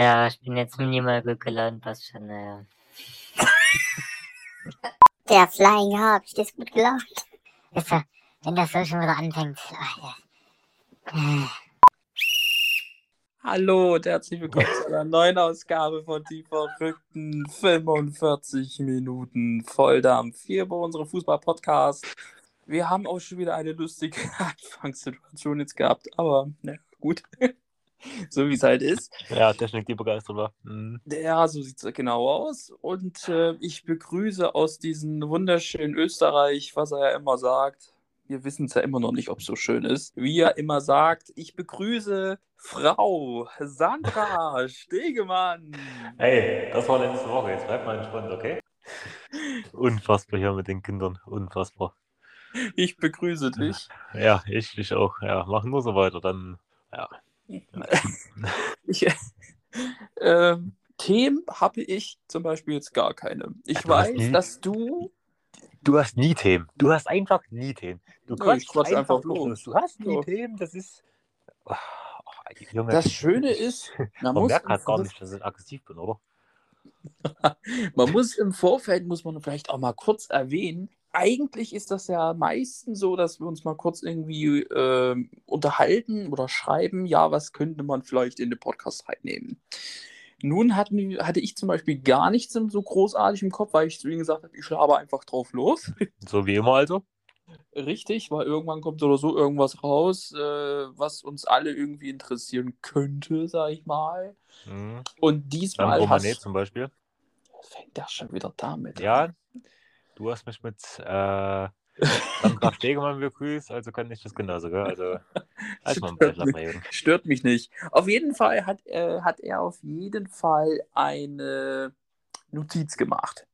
Ja, ich bin jetzt minimal gut gelaunt, was schon, naja. Der Flying Hawk, ich das gut gelaunt. Wisst ihr, wenn das so schon wieder anfängt. Ach, ja. Hallo und herzlich willkommen zu einer neuen Ausgabe von die verrückten 45 Minuten Volldampf hier bei unserem Fußball-Podcast. Wir haben auch schon wieder eine lustige Anfangssituation jetzt gehabt, aber na gut, so wie es halt ist. Ja, Technik, die begeistert war. Mhm. Ja, so sieht es genau aus. Und äh, ich begrüße aus diesem wunderschönen Österreich, was er ja immer sagt. Wir wissen es ja immer noch nicht, ob es so schön ist. Wie er immer sagt, ich begrüße Frau Sandra Stegemann. Hey, das war letzte Woche. Jetzt bleib mal entspannt, okay? Unfassbar hier mit den Kindern. Unfassbar. Ich begrüße dich. Ja, ich dich auch. Ja, machen nur so weiter. Dann, ja. Ich, ähm, Themen habe ich zum Beispiel jetzt gar keine. Ich Du weiß, dass du. Du hast nie Themen. Du hast einfach nie Themen. Du Ja, kannst quatsch einfach los. Du hast nie Ja. Themen. Das ist. Oh, Junge, Das Schöne ist, man Man merkt halt gar nicht, dass ich aggressiv bin, oder? man muss im Vorfeld, muss man vielleicht auch mal kurz erwähnen, eigentlich ist das ja meistens so, dass wir uns mal kurz irgendwie ähm, unterhalten oder schreiben, ja, was könnte man vielleicht in den Podcast reinnehmen. Nun hatten, hatte ich zum Beispiel gar nichts im- so großartig im Kopf, weil ich zu ihnen gesagt habe, ich schlabe einfach drauf los. So wie immer also. Richtig, weil irgendwann kommt oder so irgendwas raus, äh, was uns alle irgendwie interessieren könnte, sag ich mal. Mhm. Und Dann diesmal Romanet hast, zum Beispiel. fängt das schon wieder damit Ja, an. Du hast mich mit äh, Sandra Stegemann begrüßt, also kann ich das genauso, gell? Also, halt mal ein Stört mal eben. Stört mich nicht. Auf jeden Fall hat, äh, hat er auf jeden Fall eine Notiz gemacht.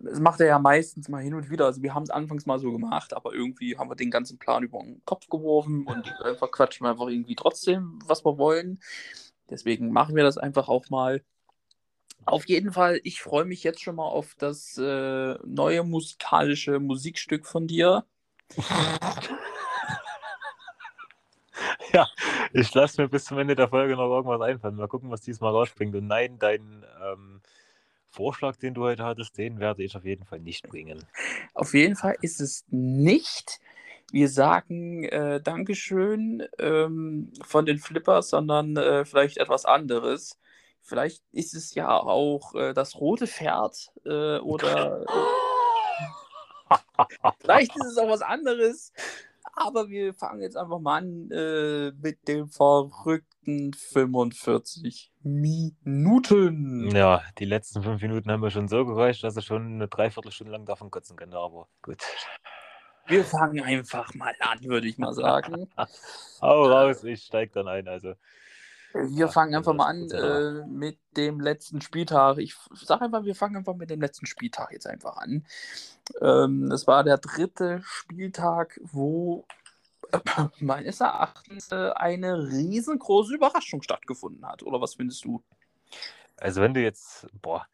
Das macht er ja meistens mal hin und wieder. Also wir haben es anfangs mal so gemacht, aber irgendwie haben wir den ganzen Plan über den Kopf geworfen und einfach quatschen wir einfach irgendwie trotzdem, was wir wollen. Deswegen machen wir das einfach auch mal. Auf jeden Fall, ich freue mich jetzt schon mal auf das äh, neue musikalische Musikstück von dir. Ich lasse mir bis zum Ende der Folge noch irgendwas einfallen. Mal gucken, was diesmal rausspringt. Und nein, dein ähm, Vorschlag, den du heute hattest, den werde ich auf jeden Fall nicht bringen. Auf jeden Fall ist es nicht. Wir sagen äh, Dankeschön ähm, von den Flippers, sondern äh, vielleicht etwas anderes. Vielleicht ist es ja auch äh, das rote Pferd äh, oder vielleicht ist es auch was anderes. Aber wir fangen jetzt einfach mal an äh, mit dem verrückten 45 Minuten. Ja, die letzten fünf Minuten haben mir schon so gereicht, dass ich schon eine Dreiviertelstunde lang davon kotzen könnte. Aber gut. Wir fangen einfach mal an, würde ich mal sagen. Hau raus, ich steig dann ein. Also, Wir fangen einfach mal an äh, mit dem letzten Spieltag. Ich sage einfach, wir fangen einfach mit dem letzten Spieltag jetzt einfach an. Ähm, das war der dritte Spieltag, wo äh, meines Erachtens äh, eine riesengroße Überraschung stattgefunden hat. Oder was findest du? also wenn du jetzt, boah,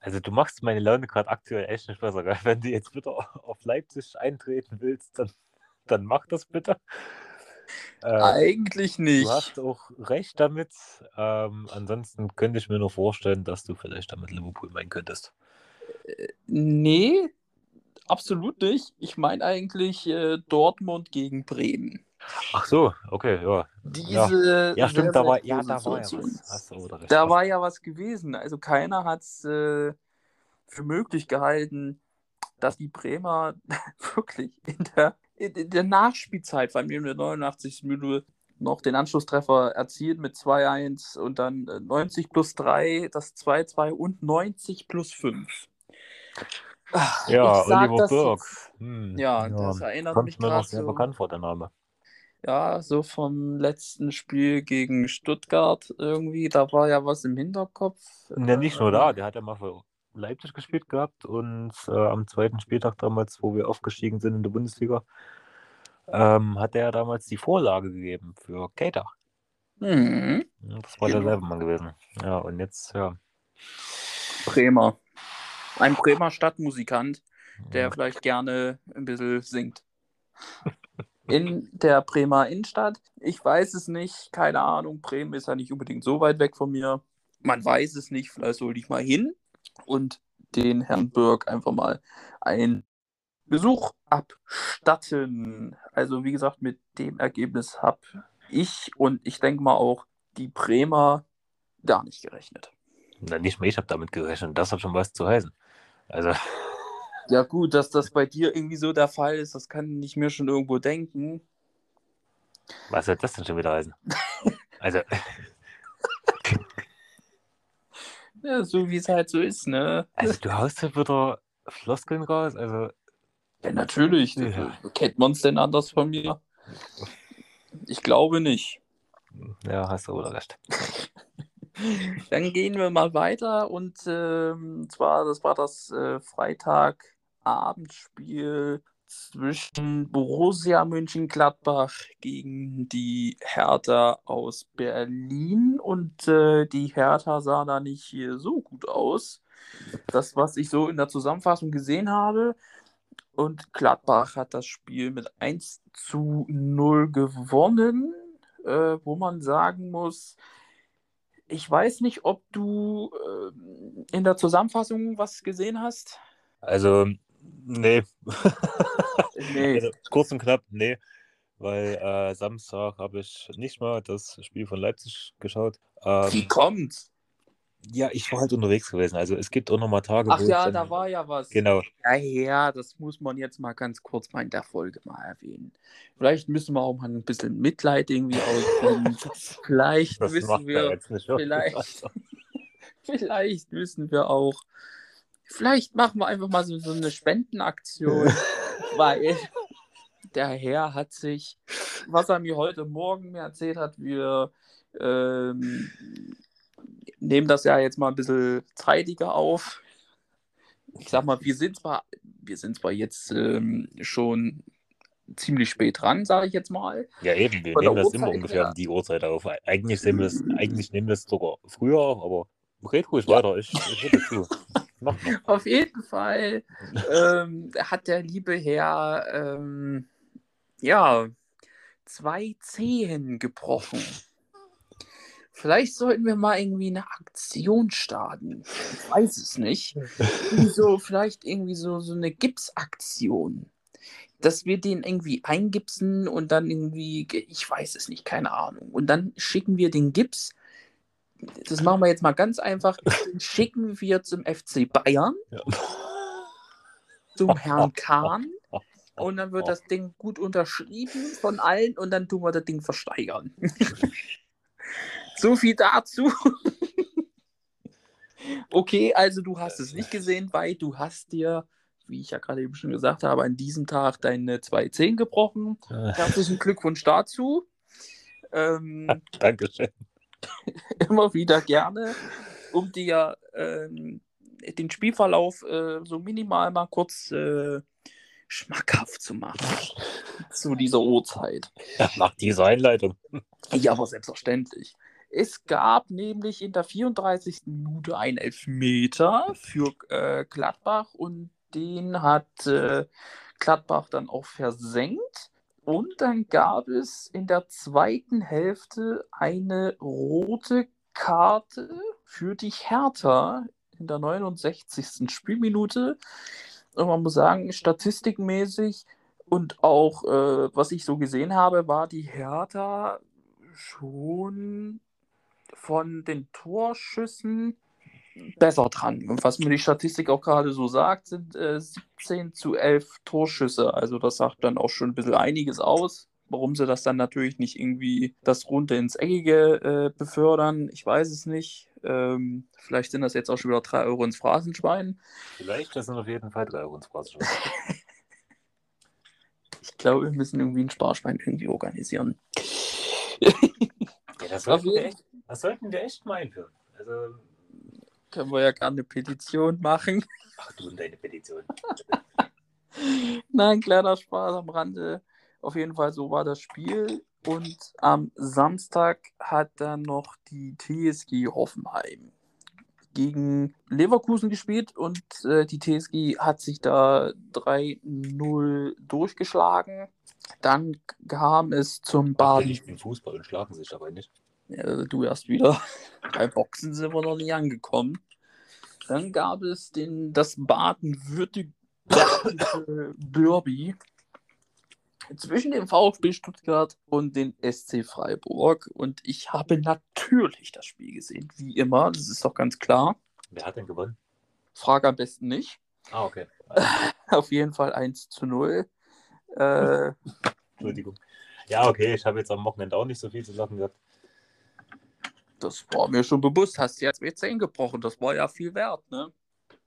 also du machst meine Laune gerade aktuell echt nicht besser? Wenn du jetzt wieder auf Leipzig eintreten willst, dann, dann mach das bitte. Äh, Eigentlich nicht. Du hast auch recht damit. Ähm, ansonsten könnte ich mir nur vorstellen, dass du vielleicht damit Liverpool meinen könntest. Nee, absolut nicht. Ich meine eigentlich äh, Dortmund gegen Bremen. Ach so, okay, ja. Diese Ja, stimmt, sehr, da war, ja, da war ja was. Da war ja was gewesen. Also keiner hat es äh, für möglich gehalten, dass die Bremer wirklich in der, in, in der Nachspielzeit, vor allem in der 89. Minute, noch den Anschlusstreffer erzielt mit 2-1 und dann äh, 90 plus 3, das 2-2 und 90 plus 5. Ach, ja, Oliver das Burg. Hm, Ja, das erinnert kommt mich mir noch gerade sehr so, bekannt vor, der Name. ja, so vom letzten Spiel gegen Stuttgart irgendwie. Da war ja was im Hinterkopf. Ja, nicht nur Äh, da, der hat ja mal für Leipzig gespielt gehabt und äh, am zweiten Spieltag damals, wo wir aufgestiegen sind in der Bundesliga, ähm, hat er damals die Vorlage gegeben für Keita. Mhm. Das war Genau. derselbe Mann gewesen. Ja, und jetzt, ja. Bremer. Ein Bremer Stadtmusikant, der ja. vielleicht gerne ein bisschen singt. In der Bremer Innenstadt. Ich weiß es nicht, keine Ahnung. Bremen ist ja nicht unbedingt so weit weg von mir. man weiß es nicht, vielleicht sollte ich mal hin und den Herrn Burg einfach mal einen Besuch abstatten. Also wie gesagt, mit dem Ergebnis habe ich und ich denke mal auch die Bremer gar nicht gerechnet. Na, nicht mehr, ich habe damit gerechnet. Das hat schon was zu heißen. Also, Ja gut, dass das bei dir irgendwie so der Fall ist, das kann ich mir schon irgendwo denken. was soll das denn schon wieder heißen? Also, Ja, so wie es halt so ist, ne? also du haust ja wieder Floskeln raus. Also, Ja, natürlich. Ja. Kennt man es denn anders von mir? Ich glaube nicht. ja, hast du wohl recht. Dann gehen wir mal weiter und ähm, zwar, das war das äh, Freitagabendspiel zwischen Borussia Mönchengladbach gegen die Hertha aus Berlin und äh, die Hertha sah da nicht hier so gut aus. Das, was ich so in der Zusammenfassung gesehen habe. Und Gladbach hat das Spiel mit 1 zu 0 gewonnen, äh, wo man sagen muss, ich weiß nicht, ob du ähm, in der Zusammenfassung was gesehen hast. Also, nee. Nee. Also, kurz und knapp, nee. Weil äh, Samstag habe ich nicht mal das Spiel von Leipzig geschaut. Wie Ähm, kommt's? ja, ich war halt unterwegs gewesen. Also es gibt auch noch mal Tage, Ach ja, da war ja was. Genau. Ja, ja, das muss man jetzt mal ganz kurz mal in der Folge mal erwähnen. Vielleicht müssen wir auch mal ein bisschen Mitleid irgendwie ausführen. Vielleicht Das wissen wir, nicht. vielleicht, vielleicht müssen wir auch, vielleicht machen wir einfach mal so, so eine Spendenaktion, weil der Herr hat sich, was er mir heute Morgen mir erzählt hat, wir ähm, nehmen das ja jetzt mal ein bisschen zeitiger auf. Ich sag mal, wir sind zwar, wir sind zwar jetzt ähm, schon ziemlich spät dran, sage ich jetzt mal. Ja, eben, wir Von nehmen das immer ungefähr um die Uhrzeit auf. Eigentlich nehmen wir das, eigentlich nehmen wir es sogar früher auf, aber red ruhig Ja. weiter. Ich, ich höre zu. Mach mal. Auf jeden Fall ähm, hat der liebe Herr ähm, ja zwei Zehen gebrochen. Vielleicht sollten wir mal irgendwie eine Aktion starten. Ich weiß es nicht. So, vielleicht irgendwie so, so eine Gipsaktion. Dass wir den irgendwie eingipsen und dann irgendwie, ich weiß es nicht, keine Ahnung. Und dann schicken wir den Gips. Das machen wir jetzt mal ganz einfach. Den schicken wir zum FC Bayern Ja. zum Herrn Kahn und dann wird das Ding gut unterschrieben von allen und dann tun wir das Ding versteigern. so viel dazu. okay, also du hast es nicht gesehen, weil du hast dir, wie ich ja gerade eben schon gesagt habe, an diesem Tag deine zwei Zehen gebrochen. Herzlichen Glückwunsch dazu. Ähm, Dankeschön. immer wieder gerne, um dir ähm, den Spielverlauf äh, so minimal mal kurz äh, schmackhaft zu machen. zu dieser Uhrzeit. Nach dieser Einleitung. Ja, aber selbstverständlich. Es gab nämlich in der 34. Minute einen Elfmeter für äh, Gladbach und den hat äh, Gladbach dann auch versenkt. Und dann gab es in der zweiten Hälfte eine rote Karte für die Hertha in der 69. Spielminute. Und man muss sagen, statistikmäßig und auch, äh, was ich so gesehen habe, war die Hertha schon von den Torschüssen besser dran. Und was mir die Statistik auch gerade so sagt, sind äh, 17 zu 11 Torschüsse. Also das sagt dann auch schon ein bisschen einiges aus. Warum sie das dann natürlich nicht irgendwie das runter ins Eckige äh, befördern, ich weiß es nicht. Ähm, vielleicht sind das jetzt auch schon wieder 3 Euro ins Phrasenschwein. Vielleicht, das sind auf jeden Fall drei Euro ins Spaß. Ich glaube, wir müssen irgendwie ein Sparschwein irgendwie organisieren. Ja, das, sollten wir echt, das sollten wir echt mal einführen. Also, Können wir ja gerne eine Petition machen. ach du und deine Petition. Nein, kleiner Spaß am Rande. Auf jeden Fall, so war das Spiel. Und am Samstag hat dann noch die TSG Hoffenheim gegen Leverkusen gespielt und äh, die TSG hat sich da 3-0 durchgeschlagen. Dann kam es zum Baden. die spielen Fußball und schlagen sich dabei nicht. Ja, du erst wieder. Bei Boxen sind wir noch nicht angekommen. Dann gab es den, das Baden-Württembergische Derby zwischen dem VfB Stuttgart und den SC Freiburg. Und ich habe natürlich das Spiel gesehen, wie immer. Das ist doch ganz klar. Wer hat denn gewonnen? Frage am besten nicht. Ah, okay. Auf jeden Fall 1 zu 0. Äh, Entschuldigung. Ja, okay, ich habe jetzt am Wochenende auch nicht so viel zu sagen gehabt. Das war mir schon bewusst. Hast du jetzt mit 10 gebrochen. Das war ja viel wert, ne?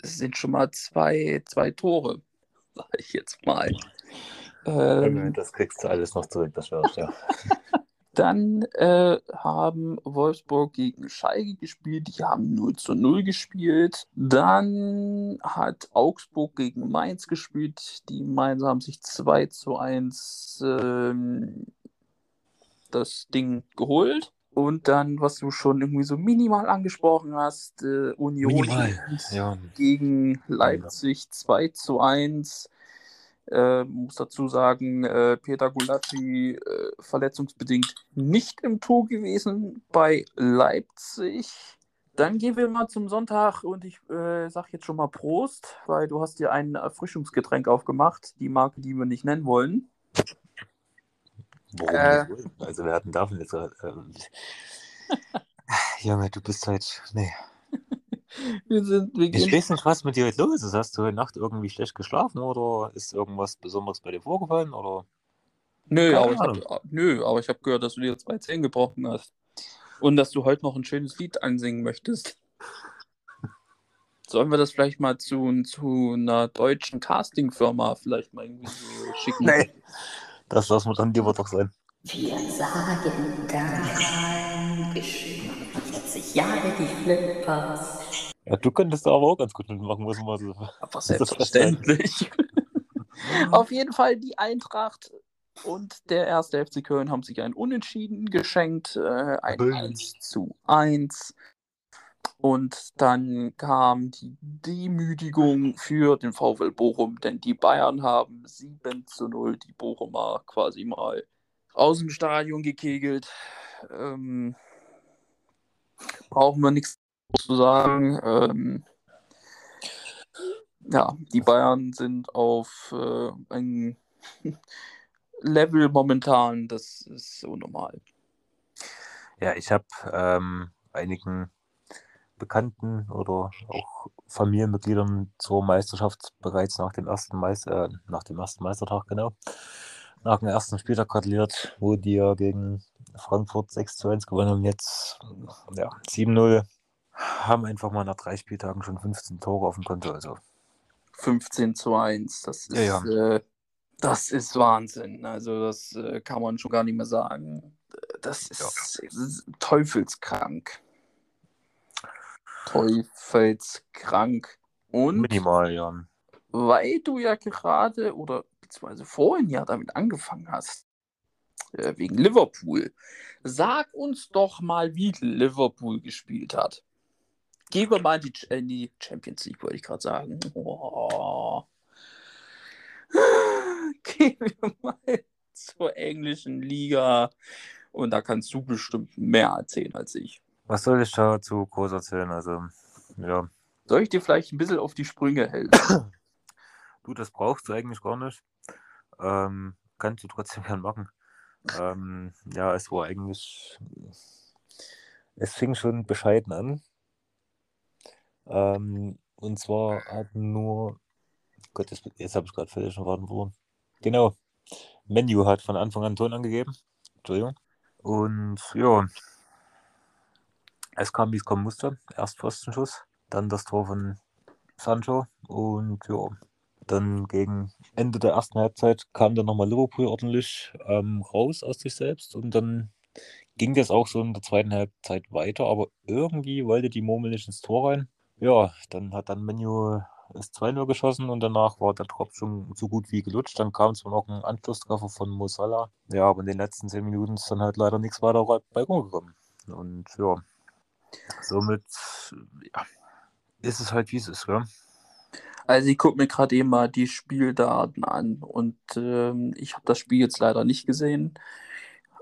Es sind schon mal zwei, zwei Tore, sag ich jetzt mal. Ähm, Das kriegst du alles noch zurück, das wär's, ja. Dann äh, haben Wolfsburg gegen Schalke gespielt. Die haben 0 zu 0 gespielt. Dann hat Augsburg gegen Mainz gespielt. Die Mainzer haben sich 2 zu 1 ähm, das Ding geholt. Und dann, was du schon irgendwie so minimal angesprochen hast, äh, Union ja. gegen Leipzig 2 zu 1. Äh, muss dazu sagen, äh, Peter Gulacsi äh, verletzungsbedingt nicht im Tor gewesen bei Leipzig. Dann gehen wir mal zum Sonntag und ich äh, sage jetzt schon mal Prost, weil du hast dir ein Erfrischungsgetränk aufgemacht, die Marke, die wir nicht nennen wollen. Warum Äh. nicht wohl? Also wir hatten davon jetzt. Äh, Junge, du bist halt. Nee. Wir sind, wir Ich weiß nicht, was mit dir heute los ist. Hast du heute Nacht irgendwie schlecht geschlafen oder ist irgendwas Besonderes bei dir vorgefallen? Oder? nö, keine aber ich hab, nö, aber ich habe gehört, dass du dir zwei Zähne gebrochen hast. Und dass du heute noch ein schönes Lied ansingen möchtest. Sollen wir das vielleicht mal zu, zu einer deutschen Castingfirma vielleicht mal irgendwie so schicken? Nee. Das lassen wir dann lieber doch sein. Wir sagen geschrieben 40 Jahre die Flippers. Ja, du könntest da aber auch ganz gut mitmachen, muss man so. Aber selbstverständlich. Auf jeden Fall die Eintracht und der erste FC Köln haben sich ein Unentschieden geschenkt, äh, ein Köln. 1 zu 1. Und dann kam die Demütigung für den VfL Bochum, denn die Bayern haben 7 zu 0 die Bochumer quasi mal aus dem Stadion gekegelt. Ähm, brauchen wir nichts zu sagen. Ähm, ja, die Bayern sind auf äh, ein Level momentan, das ist unnormal. Ja, ich habe ähm, einigen Bekannten oder auch Familienmitgliedern zur Meisterschaft bereits nach dem ersten Meister, äh, nach dem ersten Meistertag, genau, nach dem ersten Spieltag gratuliert, wo die ja gegen Frankfurt 6 zu 1 gewonnen haben. Jetzt ja, 7-0. Haben einfach mal nach drei Spieltagen schon 15 Tore auf dem Konto. Also 15 zu 1, das ist, Ja, Äh, das ist Wahnsinn. Also das äh, kann man schon gar nicht mehr sagen. Das ist, das ist teufelskrank. Teufelskrank. Und minimal, ja. weil du ja gerade oder beziehungsweise vorhin ja damit angefangen hast, äh, wegen Liverpool, sag uns doch mal, wie Liverpool gespielt hat. Gehen wir mal in die, in die Champions League, wollte ich gerade sagen. Oh. Gehen wir mal zur englischen Liga und da kannst du bestimmt mehr erzählen als ich. Was soll ich dazu groß erzählen? Also, ja, Soll ich dir vielleicht ein bisschen auf die Sprünge helfen? du, das brauchst du eigentlich gar nicht. Ähm, kannst du trotzdem gern machen. Ähm, ja, es war eigentlich. Es fing schon bescheiden an. Ähm, und zwar hat nur. Gott, jetzt, jetzt habe ich gerade völlig den Faden verloren. Genau. Menu hat von Anfang an Ton angegeben. Entschuldigung. Und ja. Es kam, wie es kommen musste. Erst Pfostenschuss, dann das Tor von Sancho und ja, dann gegen Ende der ersten Halbzeit kam dann nochmal Liverpool ordentlich ähm, raus aus sich selbst und dann ging das auch so in der zweiten Halbzeit weiter, aber irgendwie wollte die Murmel nicht ins Tor rein. Ja, dann hat dann Menu das 2-0 geschossen und danach war der Tropf schon so gut wie gelutscht. Dann kam zwar noch ein Anschlusstreffer von Mo Salah. Ja, aber in den letzten 10 Minuten ist dann halt leider nichts weiter bei rumgekommen. Und ja, somit ja, ist es halt wie es ist, gell? Also ich gucke mir gerade eben mal die Spieldaten an und ähm, ich habe das Spiel jetzt leider nicht gesehen.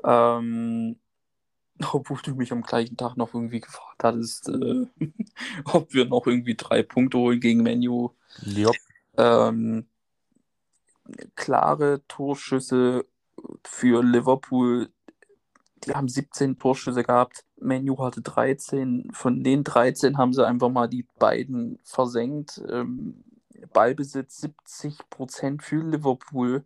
Ähm, Obwohl du mich am gleichen Tag noch irgendwie gefragt hattest, äh, ob wir noch irgendwie drei Punkte holen gegen Menu. Ja, Ähm, klare Torschüsse für Liverpool. Die haben 17 Torschüsse gehabt. Menu hatte 13. Von den 13 haben sie einfach mal die beiden versenkt. Ähm, Ballbesitz 70% für Liverpool.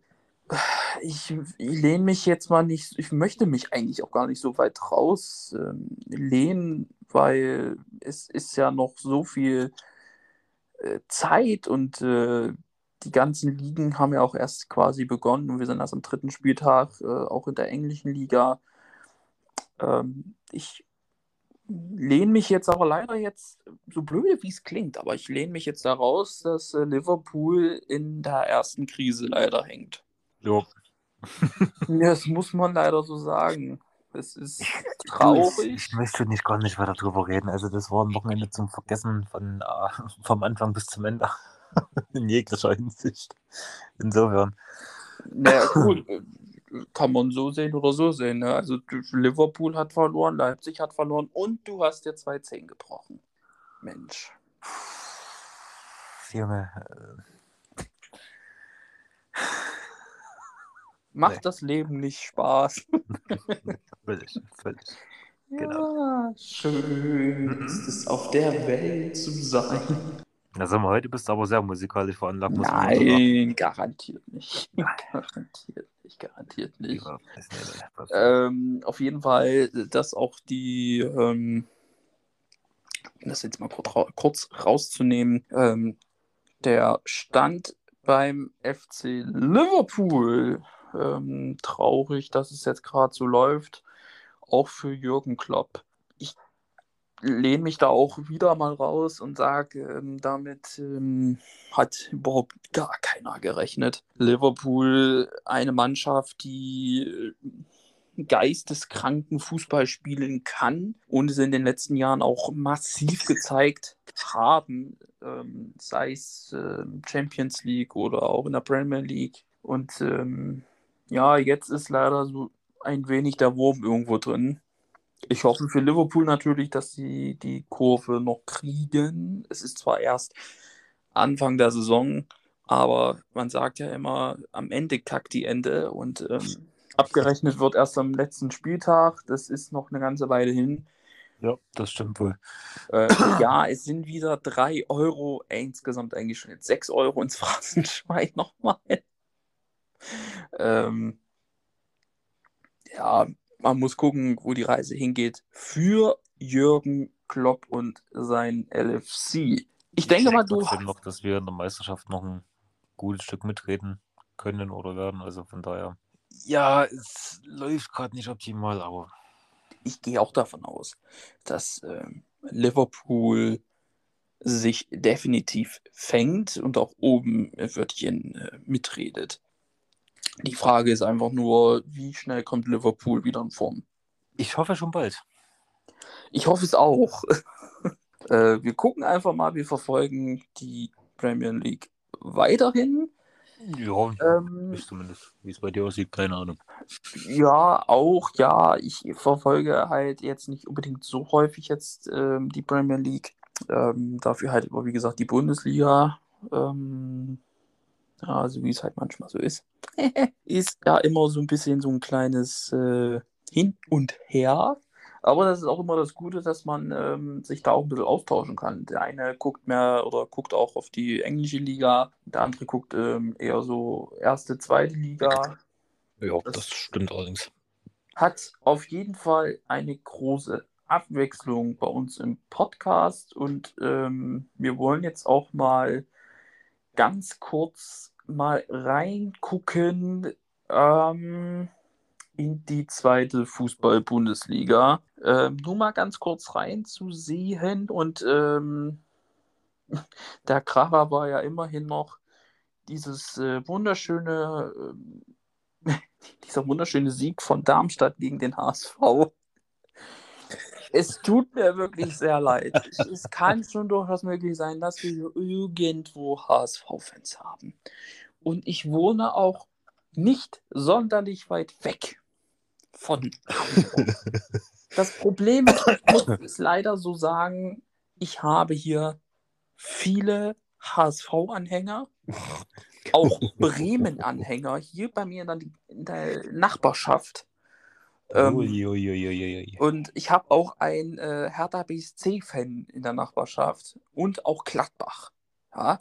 Ich, ich lehne mich jetzt mal nicht, ich möchte mich eigentlich auch gar nicht so weit raus ähm, lehnen, weil es ist ja noch so viel äh, Zeit und äh, die ganzen Ligen haben ja auch erst quasi begonnen und wir sind erst am dritten Spieltag, äh, auch in der englischen Liga. Ähm, ich lehne mich jetzt aber leider jetzt, so blöd wie es klingt, aber ich lehne mich jetzt daraus, dass äh, Liverpool in der ersten Krise leider hängt. ja. Das muss man leider so sagen. Es ist Ich, traurig. ich möchte nicht gar nicht weiter drüber reden. Also das war ein Wochenende zum Vergessen von, äh, vom Anfang bis zum Ende. In jeglicher Hinsicht. Insofern. Naja, gut, äh, kann man so sehen oder so sehen. Ne? Also Liverpool hat verloren, Leipzig hat verloren und du hast dir zwei Zehen gebrochen. Mensch. Junge, äh, Macht Nee. das Leben nicht Spaß? völlig, völlig. Genau. Ja, schön ist es auf der Welt zu sein. Na, sag mal, heute bist du aber sehr musikalisch veranlagt. Nein, garantiert nicht. Garantiert nicht, garantiert nicht. Ähm, auf jeden Fall, dass auch die, ähm, um das jetzt mal kurz rauszunehmen, ähm, der Stand beim FC Liverpool, ähm, traurig, dass es jetzt gerade so läuft, auch für Jürgen Klopp. Lehne mich da auch wieder mal raus und sage, ähm, damit ähm, hat überhaupt gar keiner gerechnet. Liverpool, eine Mannschaft, die äh, geisteskranken Fußball spielen kann und es in den letzten Jahren auch massiv gezeigt haben, ähm, sei es ähm, Champions League oder auch in der Premier League. Und ähm, ja, jetzt ist leider so ein wenig der Wurm irgendwo drin. Ich hoffe für Liverpool natürlich, dass sie die Kurve noch kriegen. Es ist zwar erst Anfang der Saison, aber man sagt ja immer, am Ende kackt die Ende und ähm, abgerechnet wird erst am letzten Spieltag. Das ist noch eine ganze Weile hin. Ja, das stimmt wohl. Äh, ja, es sind wieder 3 Euro insgesamt eigentlich schon jetzt 6 Euro ins Phrasenschwein nochmal. Ähm, ja, man muss gucken, wo die Reise hingeht für Jürgen Klopp und sein LFC. Ich denke mal, du. trotzdem noch, dass wir in der Meisterschaft noch ein gutes Stück mitreden können oder werden. Also von daher. Ja, es läuft gerade nicht optimal, aber ich gehe auch davon aus, dass ähm, Liverpool sich definitiv fängt und auch oben Wörtchen äh, mitredet. Die Frage ist einfach nur, wie schnell kommt Liverpool wieder in Form? ich hoffe schon bald. Ich hoffe es auch. äh, wir gucken einfach mal, wir verfolgen die Premier League weiterhin. Ja, Ähm, ich zumindest. Wie es bei dir aussieht, keine Ahnung. Ja, auch, ja. Ich verfolge halt jetzt nicht unbedingt so häufig jetzt ähm, die Premier League. Ähm, dafür halt aber, wie gesagt, die Bundesliga. Ähm, ja, so wie es halt manchmal so ist. ist ja immer so ein bisschen so ein kleines äh, Hin und Her. Aber das ist auch immer das Gute, dass man ähm, sich da auch ein bisschen austauschen kann. Der eine guckt mehr oder guckt auch auf die englische Liga, der andere guckt ähm, eher so erste, zweite Liga Ja, Das- das stimmt allerdings. hat auf jeden Fall eine große Abwechslung bei uns im Podcast und ähm, wir wollen jetzt auch mal ganz kurz mal reingucken ähm, in die zweite Fußball-Bundesliga. Ähm, nur mal ganz kurz reinzusehen und ähm, der Kracher war ja immerhin noch dieses äh, wunderschöne ähm, dieser wunderschöne Sieg von Darmstadt gegen den HSV. Es tut mir wirklich sehr leid. Es kann schon durchaus möglich sein, dass wir irgendwo HSV-Fans haben. Und ich wohne auch nicht sonderlich weit weg von. Das Problem ist, ich muss es leider so sagen, ich habe hier viele HSV-Anhänger, auch Bremen-Anhänger hier bei mir in der, in der Nachbarschaft. Ähm, und ich habe auch einen äh, Hertha BSC-Fan in der Nachbarschaft und auch Gladbach. Ja?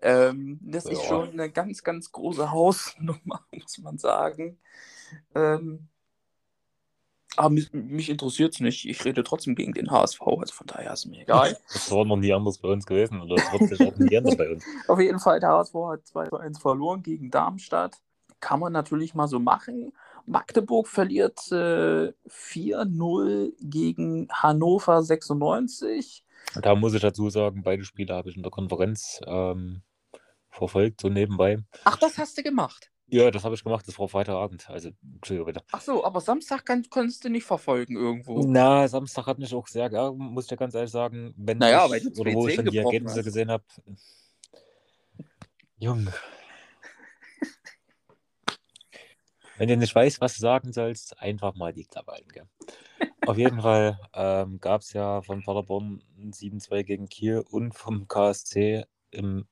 Ähm, das ist Ja. schon eine ganz, ganz große Hausnummer, muss man sagen. Ähm, aber mich, mich interessiert es nicht. Ich rede trotzdem gegen den HSV, also von daher ist mir egal. Das war noch nie anders bei uns gewesen oder das wird sich auch nie ändern bei uns. Auf jeden Fall, der HSV hat 2 zu 1 verloren gegen Darmstadt. Kann man natürlich mal so machen. Magdeburg verliert äh, 4-0 gegen Hannover 96. Da muss ich dazu sagen, beide Spiele habe ich in der Konferenz ähm, verfolgt, so nebenbei. Ach, das hast du gemacht. Ja, das habe ich gemacht, das war Freitagabend. Also, Entschuldigung bitte. Ach so, aber Samstag kann, konntest du nicht verfolgen irgendwo. Na, Samstag hat mich auch sehr geärgert, muss ich dir ganz ehrlich sagen. Wenn Naja, ich, weil du oder wo ich 2-10 dann die Ergebnisse hast. gesehen habe. Junge. Wenn du nicht weißt, was du sagen sollst, einfach mal die Klappe halten. Gell? Auf jeden Fall ähm, gab es ja von Paderborn ein 7-2 gegen Kiel und vom KSC im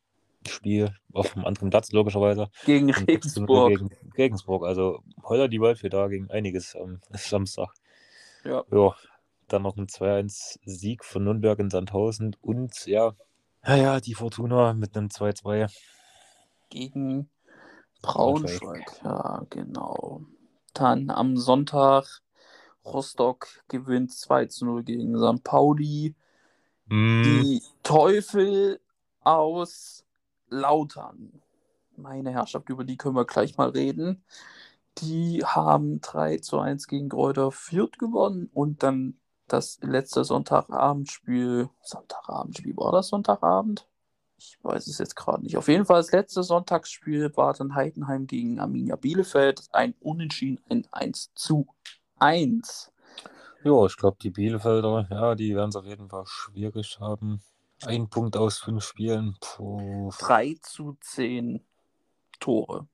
Spiel auf einem anderen Platz, logischerweise. Gegen Und 6-0 Regensburg. Gegen Regensburg. Also Holler die Waldfee da gegen einiges am Samstag. Ja. Ja, dann noch ein 2-1-Sieg von Nürnberg in Sandhausen und ja, ja, ja, die Fortuna mit einem 2-2. Gegen Braunschweig. Braunschweig. Ja, genau. Dann am Sonntag Rostock gewinnt 2 zu 0 gegen St. Pauli. Mm, Die Teufel aus Lautern. Meine Herrschaft, über die können wir gleich mal reden. Die haben 3 zu 1 gegen Kräuter Fürth gewonnen und dann das letzte Sonntagabendspiel. Sonntagabendspiel, war das Sonntagabend? Ich weiß es jetzt gerade nicht. Auf jeden Fall, das letzte Sonntagsspiel war dann Heidenheim gegen Arminia Bielefeld. Ein Unentschieden, ein 1 zu 1. ja, ich glaube, die Bielefelder, ja, die werden es auf jeden Fall schwierig haben. Ein Punkt aus fünf Spielen. Puh. 3 zu 10 Tore.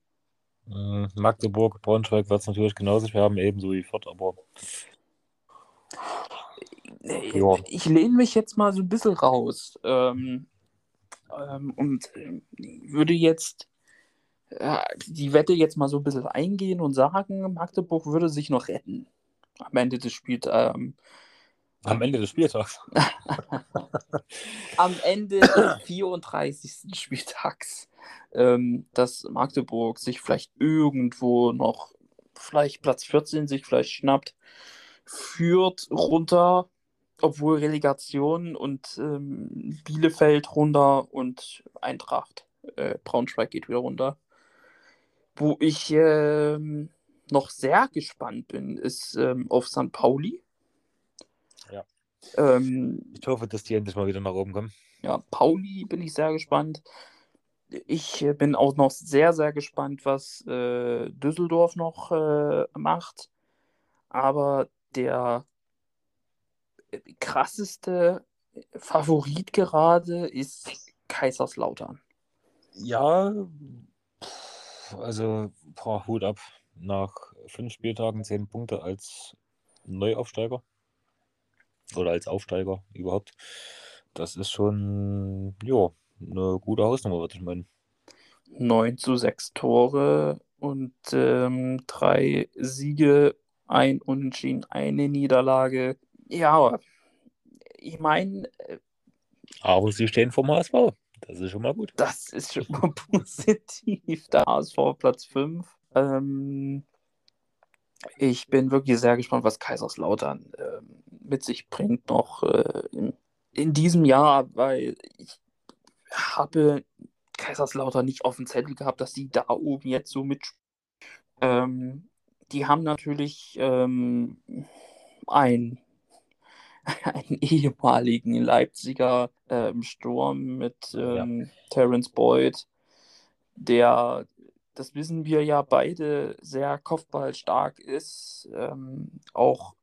Mm, Magdeburg, Braunschweig wird es natürlich genauso schwer haben, ebenso wie Fürth, aber Ja. Ich lehne mich jetzt mal so ein bisschen raus ähm, ähm, und ähm, würde jetzt äh, die Wette jetzt mal so ein bisschen eingehen und sagen, Magdeburg würde sich noch retten. Am Ende des Spiels, ähm, am Ende des Spieltags. am Ende des 34. Spieltags, ähm, dass Magdeburg sich vielleicht irgendwo noch, vielleicht Platz 14 sich vielleicht schnappt, führt runter, obwohl Relegation und ähm, Bielefeld runter und Eintracht äh, Braunschweig geht wieder runter. Wo ich ähm, noch sehr gespannt bin, ist ähm, auf St. Pauli. Ja. Ähm, Ich hoffe, dass die endlich mal wieder nach oben kommen. ja, Pauli bin ich sehr gespannt. Ich äh, bin auch noch sehr, sehr gespannt, was äh, Düsseldorf noch äh, macht. Aber der krasseste Favorit gerade ist Kaiserslautern. Ja, also boah, Hut ab. Nach fünf Spieltagen zehn Punkte als Neuaufsteiger oder als Aufsteiger überhaupt. Das ist schon, ja, eine gute Hausnummer, würde ich meinen. 9 zu 6 Tore und ähm, drei Siege, ein Unentschieden, eine Niederlage. Ja, ich meine, Aber sie stehen vom HSV. Das ist schon mal gut. Das ist schon mal positiv. Der HSV Platz 5. Ähm, ich bin wirklich sehr gespannt, was Kaiserslautern ähm, mit sich bringt noch äh, in, in diesem Jahr, weil ich habe Kaiserslautern nicht auf dem Zettel gehabt, dass die da oben jetzt so mit. Ähm, die haben natürlich ähm, ein einen ehemaligen Leipziger ähm, Sturm mit ähm, Terence Boyd, der, das wissen wir ja beide, sehr kopfballstark ist, ähm, auch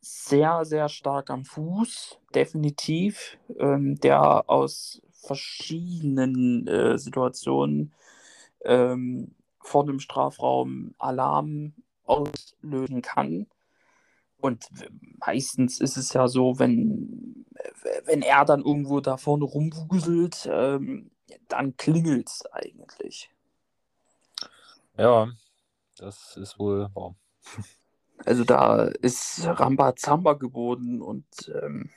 sehr, sehr stark am Fuß, definitiv, ähm, der aus verschiedenen äh, Situationen ähm, vor dem Strafraum Alarm auslösen kann. Und meistens ist es ja so, wenn, wenn er dann irgendwo da vorne rumwuselt, ähm, dann klingelt es eigentlich. Ja, das ist wohl wahr. Also da ist Rambazamba geboten und ähm,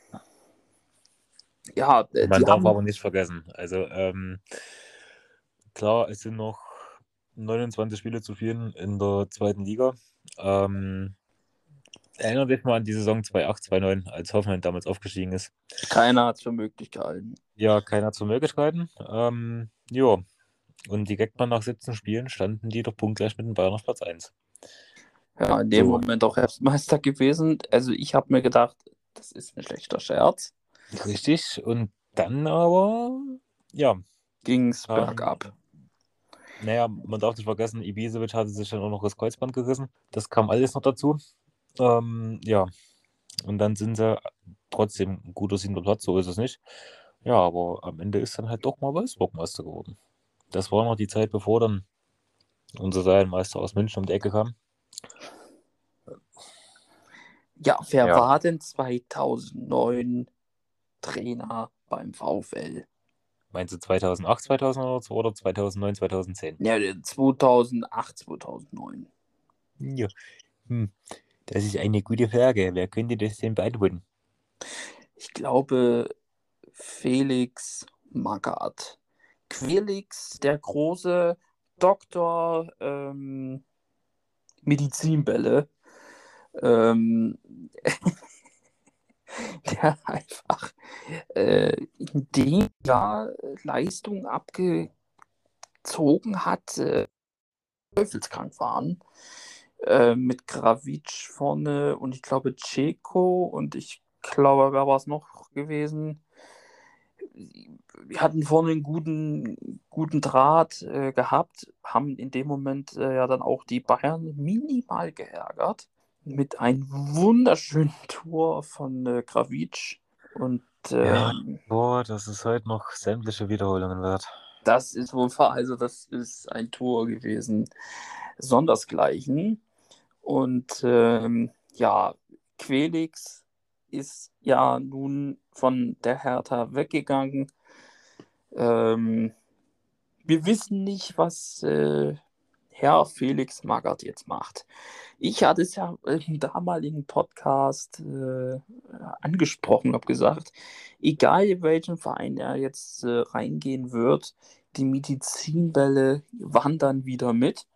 ja, äh, Man darf haben, aber nicht vergessen. Also, ähm, klar, es sind noch 29 Spiele zu spielen in der zweiten Liga. Ähm, erinnert dich mal an die Saison 2008, 2009, als Hoffenheim damals aufgestiegen ist. keiner hat es für möglich gehalten. Ja, keiner zu Möglichkeiten. Ähm, ja. Und direkt mal nach 17 Spielen standen die doch punktgleich mit den Bayern auf Platz 1. Ja, in dem So. Moment auch Herbstmeister gewesen. Also ich habe mir gedacht, das ist ein schlechter Scherz. Richtig. Und dann aber, ja, Ging es Ähm, bergab. Naja, man darf nicht vergessen, Ibisevic hatte sich dann auch noch das Kreuzband gerissen. Das kam alles noch dazu. Ähm, ja, und dann sind sie trotzdem ein guter siebter Platz, so ist es nicht. Ja, aber am Ende ist dann halt doch mal Wolfsburg Meister geworden. Das war noch die Zeit, bevor dann unser Serienmeister aus München um die Ecke kam. Ja, wer Ja. war denn 2009 Trainer beim VfL? Meinst du 2008, 2009 oder 2009, 2010? Ja, 2008, 2009. Ja. Hm. Das ist eine gute Frage. Wer könnte das denn beantworten? Ich glaube, Felix Magath. Quelix, der große Doktor ähm, Medizinbälle, ähm, der einfach äh, in dem Jahr Leistung abgezogen hat, äh, teufelskrank waren. Äh, mit Gravitsch vorne und ich glaube Ceco und ich glaube, wer war es noch gewesen? Wir hatten vorne einen guten, guten Draht äh, gehabt, haben in dem Moment äh, ja dann auch die Bayern minimal geärgert mit einem wunderschönen Tor von äh, Gravitsch und Ja. ähm, Boah, das ist heute noch sämtliche Wiederholungen wert. das ist wohl wahr, also das ist ein Tor gewesen, sondersgleichen. Und ähm, ja, Quelix ist ja nun von der Hertha weggegangen. Ähm, wir wissen nicht, was äh, Herr Felix Magath jetzt macht. Ich hatte es ja im damaligen Podcast äh, angesprochen, habe gesagt, egal welchen Verein er jetzt äh, reingehen wird, die Medizinbälle wandern wieder mit.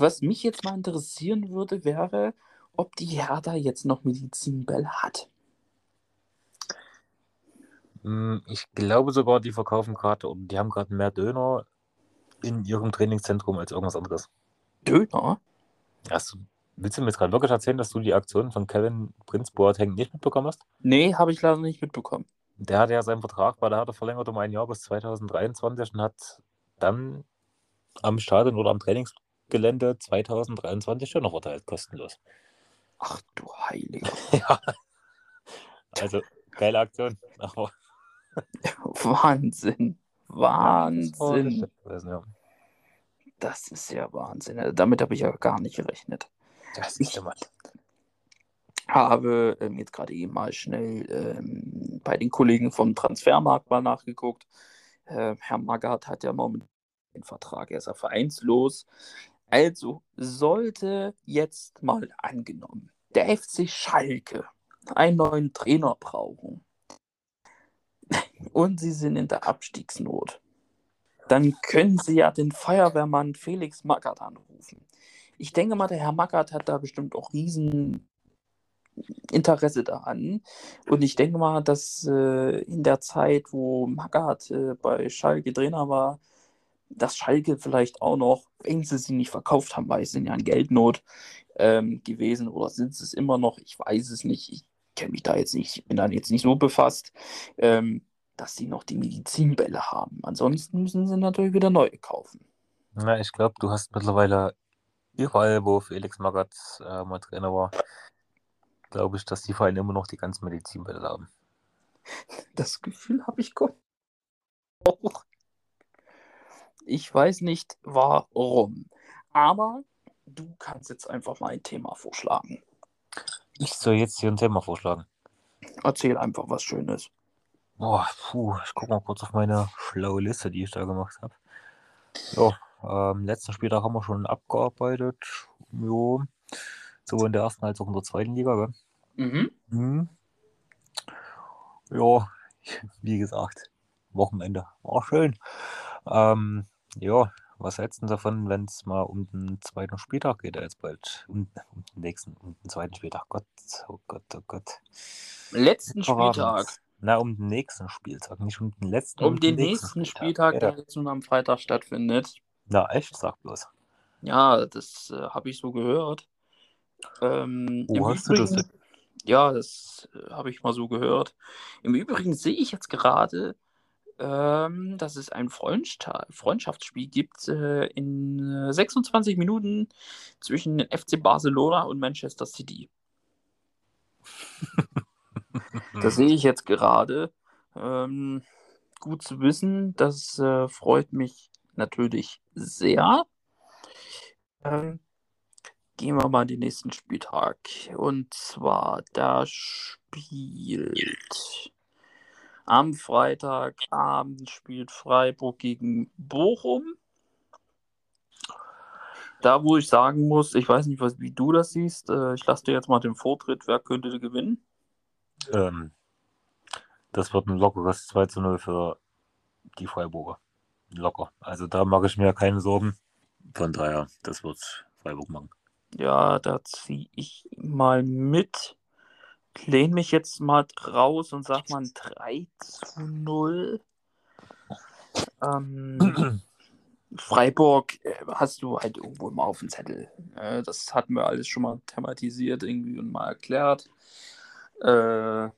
Was mich jetzt mal interessieren würde, wäre, ob die Hertha jetzt noch Medizinbälle hat. Hm, Ich glaube sogar, die verkaufen gerade oder die haben gerade mehr Döner in ihrem Trainingszentrum als irgendwas anderes. Döner? Hast du, willst du mir jetzt gerade wirklich erzählen, dass du die Aktion von Kevin Prinz Boateng nicht mitbekommen hast? Nee, habe ich leider nicht mitbekommen. Der hatte ja seinen Vertrag bei der Hertha verlängert um ein Jahr bis 2023 und hat dann am Stadion oder am Trainingsgelände 2023 Döner verteilt, kostenlos. Ach du Heiliger. Ja. Also, geile Aktion. Aber Wahnsinn. Wahnsinn. Das ist ja Wahnsinn. Also Damit habe ich ja gar nicht gerechnet. Das Ich- ist immer. Habe ähm, jetzt gerade eben mal schnell ähm, bei den Kollegen vom Transfermarkt mal nachgeguckt. Äh, Herr Magath hat ja momentan den Vertrag, er ist ja vereinslos. Also sollte jetzt mal angenommen, der FC Schalke einen neuen Trainer brauchen und sie sind in der Abstiegsnot, dann können sie ja den Feuerwehrmann Felix Magath anrufen. Ich denke mal, der Herr Magath hat da bestimmt auch riesen Interesse daran. Und ich denke mal, dass äh, in der Zeit, wo Magath äh, bei Schalke Trainer war, dass Schalke vielleicht auch noch, wenn sie sie nicht verkauft haben, weil sie sind ja in Geldnot ähm, gewesen oder sind sie es immer noch, ich weiß es nicht, ich kenne mich da jetzt nicht, bin da jetzt nicht so befasst, ähm, dass sie noch die Medizinbälle haben. Ansonsten müssen sie natürlich wieder neue kaufen. Na, ich glaube, du hast mittlerweile überall, wo Felix Magath äh, mal Trainer war, glaube ich, dass die Vereine immer noch die ganzen Medizinbälle haben. Das Gefühl habe ich auch. Ich weiß nicht warum. Aber du kannst jetzt einfach mal ein Thema vorschlagen. Ich soll jetzt hier ein Thema vorschlagen. Erzähl einfach was Schönes. Boah, puh, ich gucke mal kurz auf meine schlaue Liste, die ich da gemacht habe. Ja, ähm, letzten Spieltag haben wir schon abgearbeitet. Jo. Sowohl in der ersten als auch in der zweiten Liga, gell? Mhm. Mhm. Ja, wie gesagt, Wochenende war schön. Ähm, ja, was hältst du davon, wenn es mal um den zweiten Spieltag geht, der jetzt bald? Um, um den nächsten, um den zweiten Spieltag. Gott, oh Gott, oh Gott. Letzten Verraten Spieltag. Na, um den nächsten Spieltag, nicht um den letzten. Um den nächsten Spieltag, Ja. der jetzt nun am Freitag stattfindet. Na, echt? Sag bloß. Ja, das äh, habe ich so gehört. Ähm, Wo hast du das Übrigen- Ja, das äh, habe ich mal so gehört. Im Übrigen sehe ich jetzt gerade, ähm, dass es ein Freundsta Freundschaftsspiel gibt äh, in äh, 26 Minuten zwischen FC Barcelona und Manchester City. Das sehe ich jetzt gerade. Ähm, gut zu wissen, das äh, freut mich natürlich sehr. Ähm, gehen wir mal in den nächsten Spieltag. Und zwar, da spielt am Freitagabend spielt Freiburg gegen Bochum. Da, wo ich sagen muss, ich weiß nicht, was, wie du das siehst, äh, ich lasse dir jetzt mal den Vortritt, wer könnte gewinnen? Ähm, das wird ein lockeres 2 zu 0 für die Freiburger. Locker. Also da mache ich mir keine Sorgen. Von daher, das wird Freiburg machen. Ja, da ziehe ich mal mit. Lehne mich jetzt mal raus und sag mal ein 3 zu 0. Ähm, Freiburg äh, hast du halt irgendwo immer auf dem Zettel. Äh, das hatten wir alles schon mal thematisiert irgendwie und mal erklärt. Äh,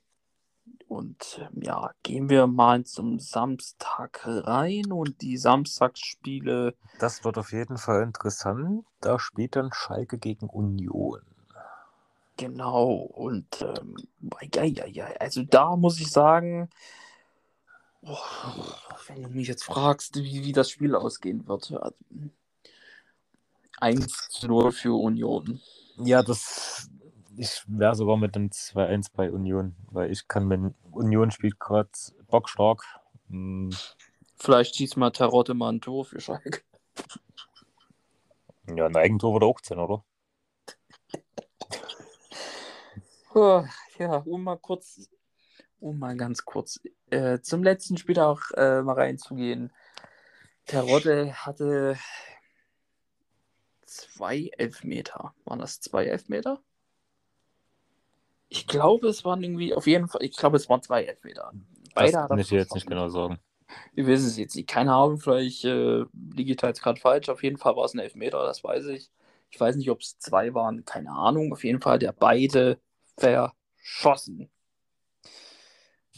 und ähm, ja, gehen wir mal zum Samstag rein und die Samstagsspiele. Das wird auf jeden Fall interessant. Da spielt dann Schalke gegen Union. Genau, und ähm, ja, ja, ja, also da muss ich sagen, oh, wenn du mich jetzt fragst, wie, wie das Spiel ausgehen wird, also, 1 zu 0 für Union. Ja, das. Ich wäre sogar mit dem 2-1 bei Union, weil ich kann mit Union spielt gerade bockstark. Hm, Vielleicht schießt mal Tarotte mal ein Tor für Schalke. Ja, ein Eigentor wird auch 10, oder? Oh, Ja, um mal kurz, um mal ganz kurz äh, zum letzten Spiel auch äh, mal reinzugehen. Tarotte hatte zwei Elfmeter. Waren das zwei Elfmeter? Ich glaube, es waren irgendwie, auf jeden Fall, ich glaube, es waren zwei Elfmeter. Beide das kann ich dir jetzt nicht genau sagen. Wir wissen es jetzt nicht. Keine Ahnung, vielleicht äh, liege ich da jetzt gerade falsch. Auf jeden Fall war es ein Elfmeter, das weiß ich. Ich weiß nicht, ob es zwei waren, keine Ahnung. Auf jeden Fall hat er beide verschossen.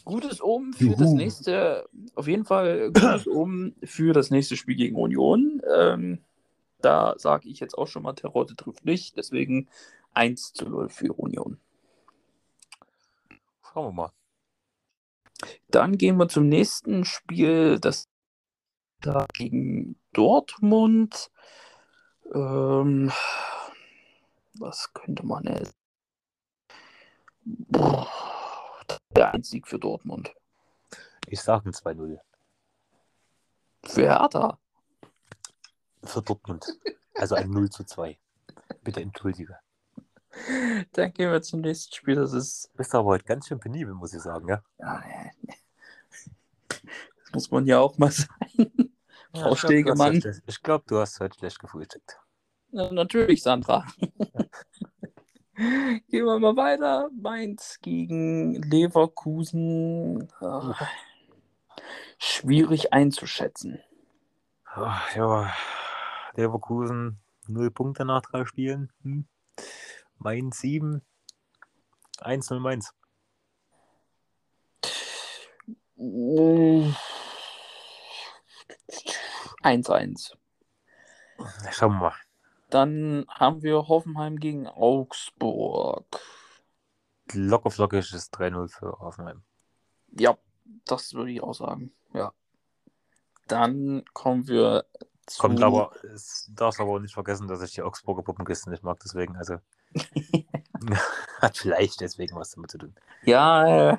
Gutes Omen für das Juhu. nächste, auf jeden Fall gutes Omen für das nächste Spiel gegen Union. Ähm, da sage ich jetzt auch schon mal, Terodde trifft nicht, deswegen 1 zu 0 für Union. Schauen wir mal. Dann gehen wir zum nächsten Spiel, das da gegen Dortmund. Ähm, was könnte man jetzt? Boah, der Einzig für Dortmund. Ich sage ein 2-0 Für Hertha. für Dortmund. Also ein 0 zu 2. Bitte entschuldige. Dann gehen wir zum nächsten Spiel. Das ist. Bist aber heute ganz schön penibel, muss ich sagen, ja? Ja, nee. Das muss man ja auch mal sein. Frau du hast Stegemann. Ich glaube, du hast heute schlecht gefrühstückt. Ja, natürlich, Sandra. Gehen wir mal weiter. Mainz gegen Leverkusen. Ah, schwierig einzuschätzen. Ach, ja, Leverkusen 0 Punkte nach drei Spielen. Hm. Mainz 7. 1-0 Mainz. 1-1. Schauen wir mal. Dann haben wir Hoffenheim gegen Augsburg. Locker flockig ist 3-0 für Hoffenheim. Ja, das würde ich auch sagen. Ja. Dann kommen wir zu. Kommt aber, es darfst aber auch nicht vergessen, dass ich die Augsburger Puppenkiste nicht mag, deswegen, also. Hat vielleicht deswegen was damit zu tun. Ja, äh,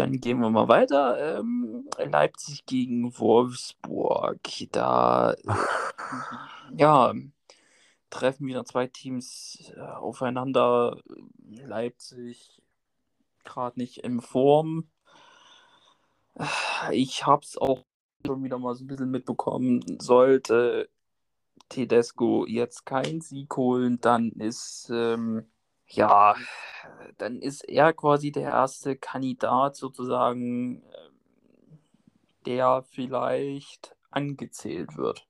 dann gehen wir mal weiter. Ähm, Leipzig gegen Wolfsburg. Da äh, ja, treffen wieder zwei Teams äh, aufeinander. Leipzig gerade nicht in Form. Ich habe es auch schon wieder mal so ein bisschen mitbekommen. Sollte Tedesco jetzt keinen Sieg holen, dann ist ähm, ja, dann ist er quasi der erste Kandidat sozusagen, ähm, der vielleicht angezählt wird.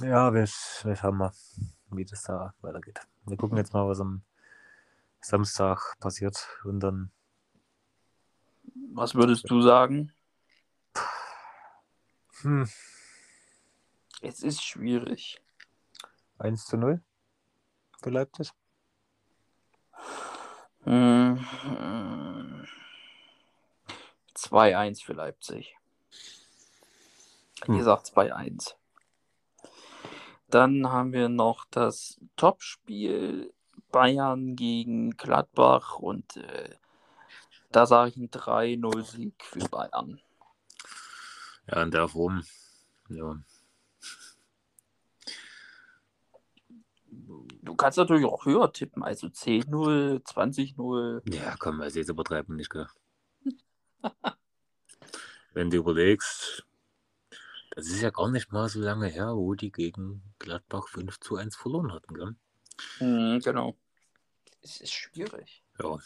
Ja, wir, wir haben mal, wie das da weitergeht. Wir gucken jetzt mal, was am Samstag passiert und dann. Was würdest du sagen? Hm, Es ist schwierig. 1 zu 0 für Leipzig. Hm, 2-1 für Leipzig. Hm. Ihr sagt 2-1. Dann haben wir noch das Topspiel Bayern gegen Gladbach und äh, da sage ich einen 3-0-Sieg für Bayern. Ja, in der Form. Ja. Du kannst natürlich auch höher tippen, also 10-0, 20-0. Ja, komm, also jetzt übertreiben nicht, gell? Wenn du überlegst, das ist ja gar nicht mal so lange her, wo die gegen Gladbach 5 zu 1 verloren hatten, gell? Hm, genau. Es ist schwierig. Ja.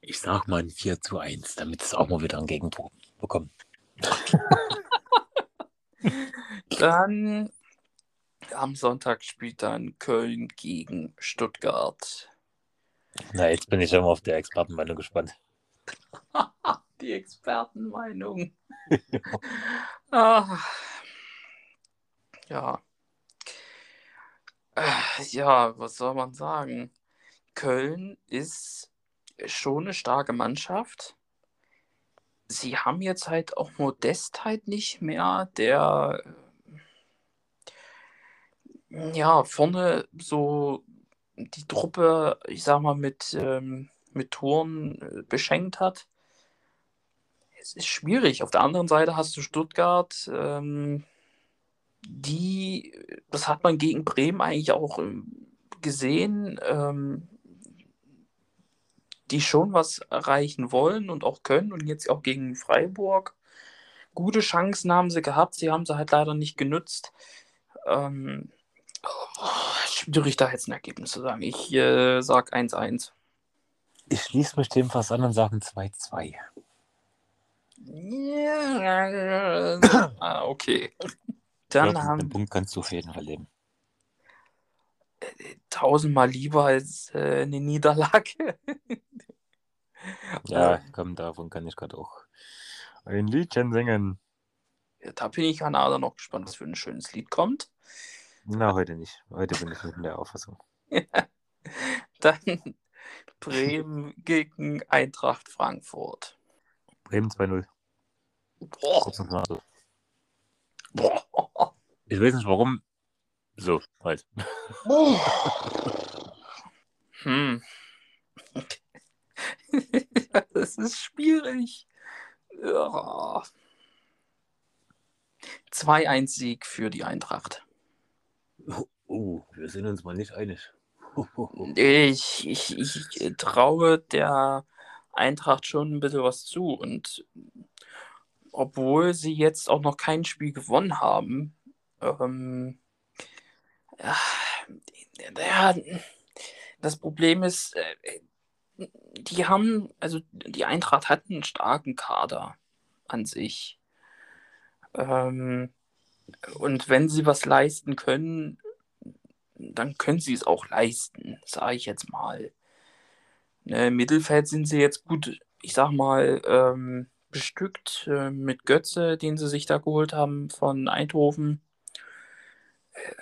Ich sag mal ein 4 zu 1, damit es auch mal wieder ein Gegentor bekommt. Dann am Sonntag spielt dann Köln gegen Stuttgart. Na, jetzt bin ich schon mal auf der Expertenmeinung gespannt. Die Expertenmeinung. ah. Ja. Äh, Ja, was soll man sagen? Köln ist schon eine starke Mannschaft. Sie haben jetzt halt auch Modest halt nicht mehr, der äh, ja vorne so die Truppe, ich sag mal, mit, ähm, mit Toren äh, beschenkt hat. Es ist schwierig. Auf der anderen Seite hast du Stuttgart, ähm, die, das hat man gegen Bremen eigentlich auch ähm, gesehen, ähm, die schon was erreichen wollen und auch können und jetzt auch gegen Freiburg. Gute Chancen haben sie gehabt, sie haben sie halt leider nicht genutzt. Ähm, schwierig da jetzt ein Ergebnis zu sagen. Ich äh, sag 1-1. Ich schließe mich dem fast an und sage ein 2-2. Ja, ah, okay. Dann ja, haben Den Punkt kannst du auf jeden Fall leben. tausendmal lieber als äh, eine Niederlage. Ja, Ähm, komm, davon kann ich gerade auch ein Liedchen singen. Ja, da bin ich an Ada noch gespannt, was für ein schönes Lied kommt. Na, heute nicht. Heute bin ich nicht in der Auffassung. Dann Bremen gegen Eintracht Frankfurt. Bremen 2-0. Boah, boah, Ich weiß nicht warum. So, halt. hm. das ist schwierig. Ja. 2-1-Sieg für die Eintracht. Oh, wir sind uns mal nicht einig. Ich, ich, ich traue der Eintracht schon ein bisschen was zu. Und obwohl sie jetzt auch noch kein Spiel gewonnen haben, ähm, ja, das Problem ist, äh, die haben, also die Eintracht hat einen starken Kader an sich. Ähm, und wenn sie was leisten können, dann können sie es auch leisten, sage ich jetzt mal. Ne, Im Mittelfeld sind sie jetzt gut, ich sag mal, ähm, bestückt äh, mit Götze, den sie sich da geholt haben von Eindhoven. Äh,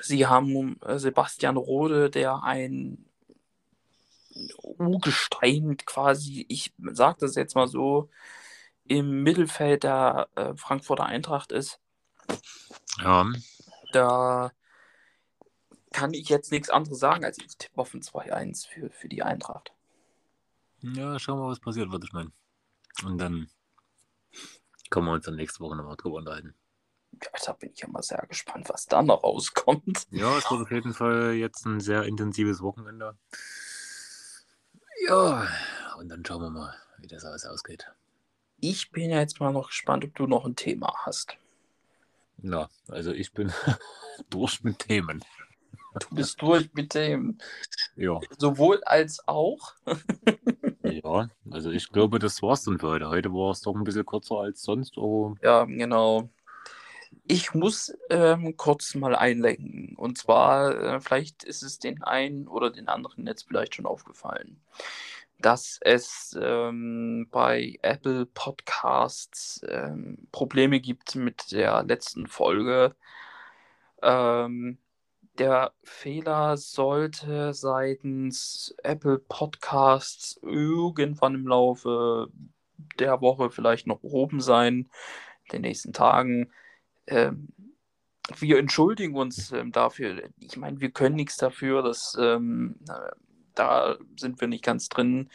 Sie haben äh, Sebastian Rode, der ein Urgestein quasi, ich sage das jetzt mal so, im Mittelfeld der äh, Frankfurter Eintracht ist. Ja, Da kann ich jetzt nichts anderes sagen, als ich tippe auf ein 2-1 für, für die Eintracht. Ja, schauen wir mal, was passiert, würde ich meinen. Und dann können wir uns dann nächste Woche nochmal drüber unterhalten. Ja, da bin ich ja mal sehr gespannt, was da noch rauskommt. Ja, es wird auf jeden Fall jetzt ein sehr intensives Wochenende. Ja, und dann schauen wir mal, wie das alles ausgeht. Ich bin ja jetzt mal noch gespannt, ob du noch ein Thema hast. Ja, also ich bin durch mit Themen. Du bist durch mit dem Ja, sowohl als auch. ja, also ich glaube, das war's dann für heute. Heute war es doch ein bisschen kürzer als sonst, aber Ja, genau. Ich muss ähm, kurz mal einlenken. Und zwar, äh, vielleicht ist es den einen oder den anderen jetzt vielleicht schon aufgefallen, dass es ähm, bei Apple Podcasts ähm, Probleme gibt mit der letzten Folge. Ähm, der Fehler sollte seitens Apple Podcasts irgendwann im Laufe der Woche vielleicht noch oben sein, in den nächsten Tagen. Ähm, wir entschuldigen uns ähm, dafür. Ich meine, wir können nichts dafür, dass ähm, äh, da sind wir nicht ganz drin.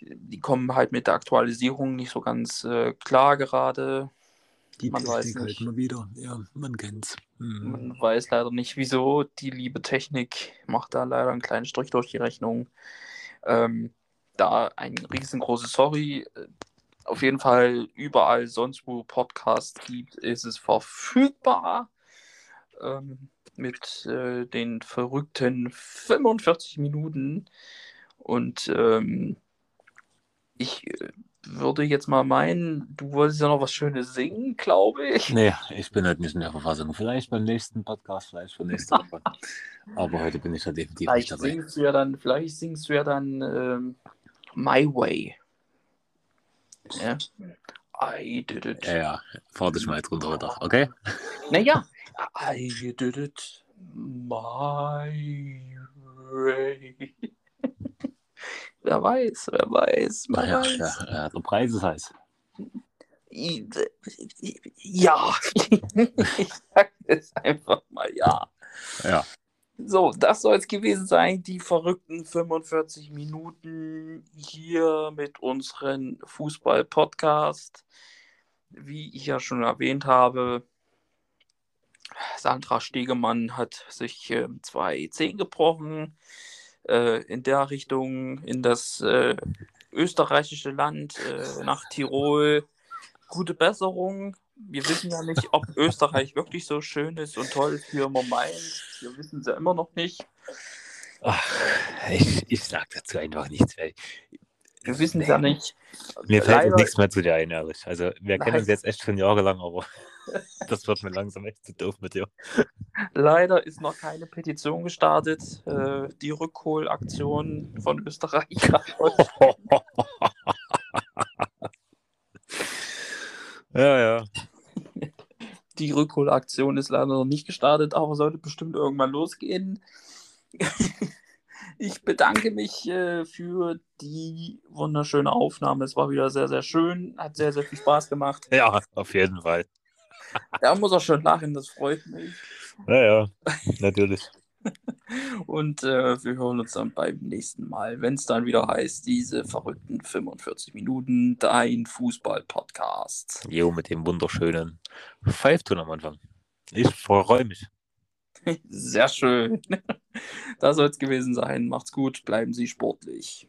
Die kommen halt mit der Aktualisierung nicht so ganz äh, klar gerade. die Man weiß halt nicht. mal wieder. Ja, man kennt's. Hm. Man weiß leider nicht, wieso. Die liebe Technik macht da leider einen kleinen Strich durch die Rechnung. Ähm, da ein riesengroßes Sorry. Auf jeden Fall überall sonst, wo Podcasts gibt, ist es verfügbar. Ähm, mit äh, den verrückten 45 Minuten. Und ähm, ich äh, würde jetzt mal meinen, du wolltest ja noch was Schönes singen, glaube ich. Nee, ich bin halt nicht in der Verfassung. Vielleicht beim nächsten Podcast, vielleicht für nächste Woche. Aber heute bin ich halt definitiv nicht Vielleicht dabei. singst du ja dann, vielleicht singst du ja dann ähm, My Way. Ja. I did it. Ja, ja, fahr dich mal jetzt runter, runter. Okay? Naja, I did it my way. wer weiß, wer weiß, wer Naja, weiß. ja, ja, der Preis ist heiß. Ja, ich sag es einfach mal ja. Ja. So, das soll es gewesen sein, die verrückten 45 Minuten hier mit unserem Fußball-Podcast. Wie ich ja schon erwähnt habe, Sandra Stegemann hat sich äh, zwei Zehen gebrochen. Äh, in der Richtung, in das äh, österreichische Land, äh, nach Tirol. Gute Besserung. Wir wissen ja nicht, ob Österreich wirklich so schön ist und toll immer meint. Wir wissen es ja immer noch nicht. Ach, ich, ich sag dazu einfach nichts. Weil Wir wissen es ja nicht. mir fällt Leider- jetzt nichts mehr zu dir ein, ehrlich. Also, wir kennen Nein. uns jetzt echt schon jahrelang, aber das wird mir langsam echt zu doof mit dir. Leider ist noch keine Petition gestartet. Äh, die Rückholaktion von Österreich. ja, ja. Die Rückholaktion ist leider noch nicht gestartet, aber sollte bestimmt irgendwann losgehen. Ich bedanke mich äh, für die wunderschöne Aufnahme. Es war wieder sehr, sehr schön. Hat sehr, sehr viel Spaß gemacht. Ja, auf jeden Fall. Er muss auch schon lachen, das freut mich. Ja, ja, natürlich. Und äh, wir hören uns dann beim nächsten Mal, wenn es dann wieder heißt, diese verrückten 45 Minuten, dein Fußball-Podcast. Jo, mit dem wunderschönen Pfeifton am Anfang. Ich freue mich. Sehr schön. Das soll es gewesen sein. Macht's gut, bleiben Sie sportlich.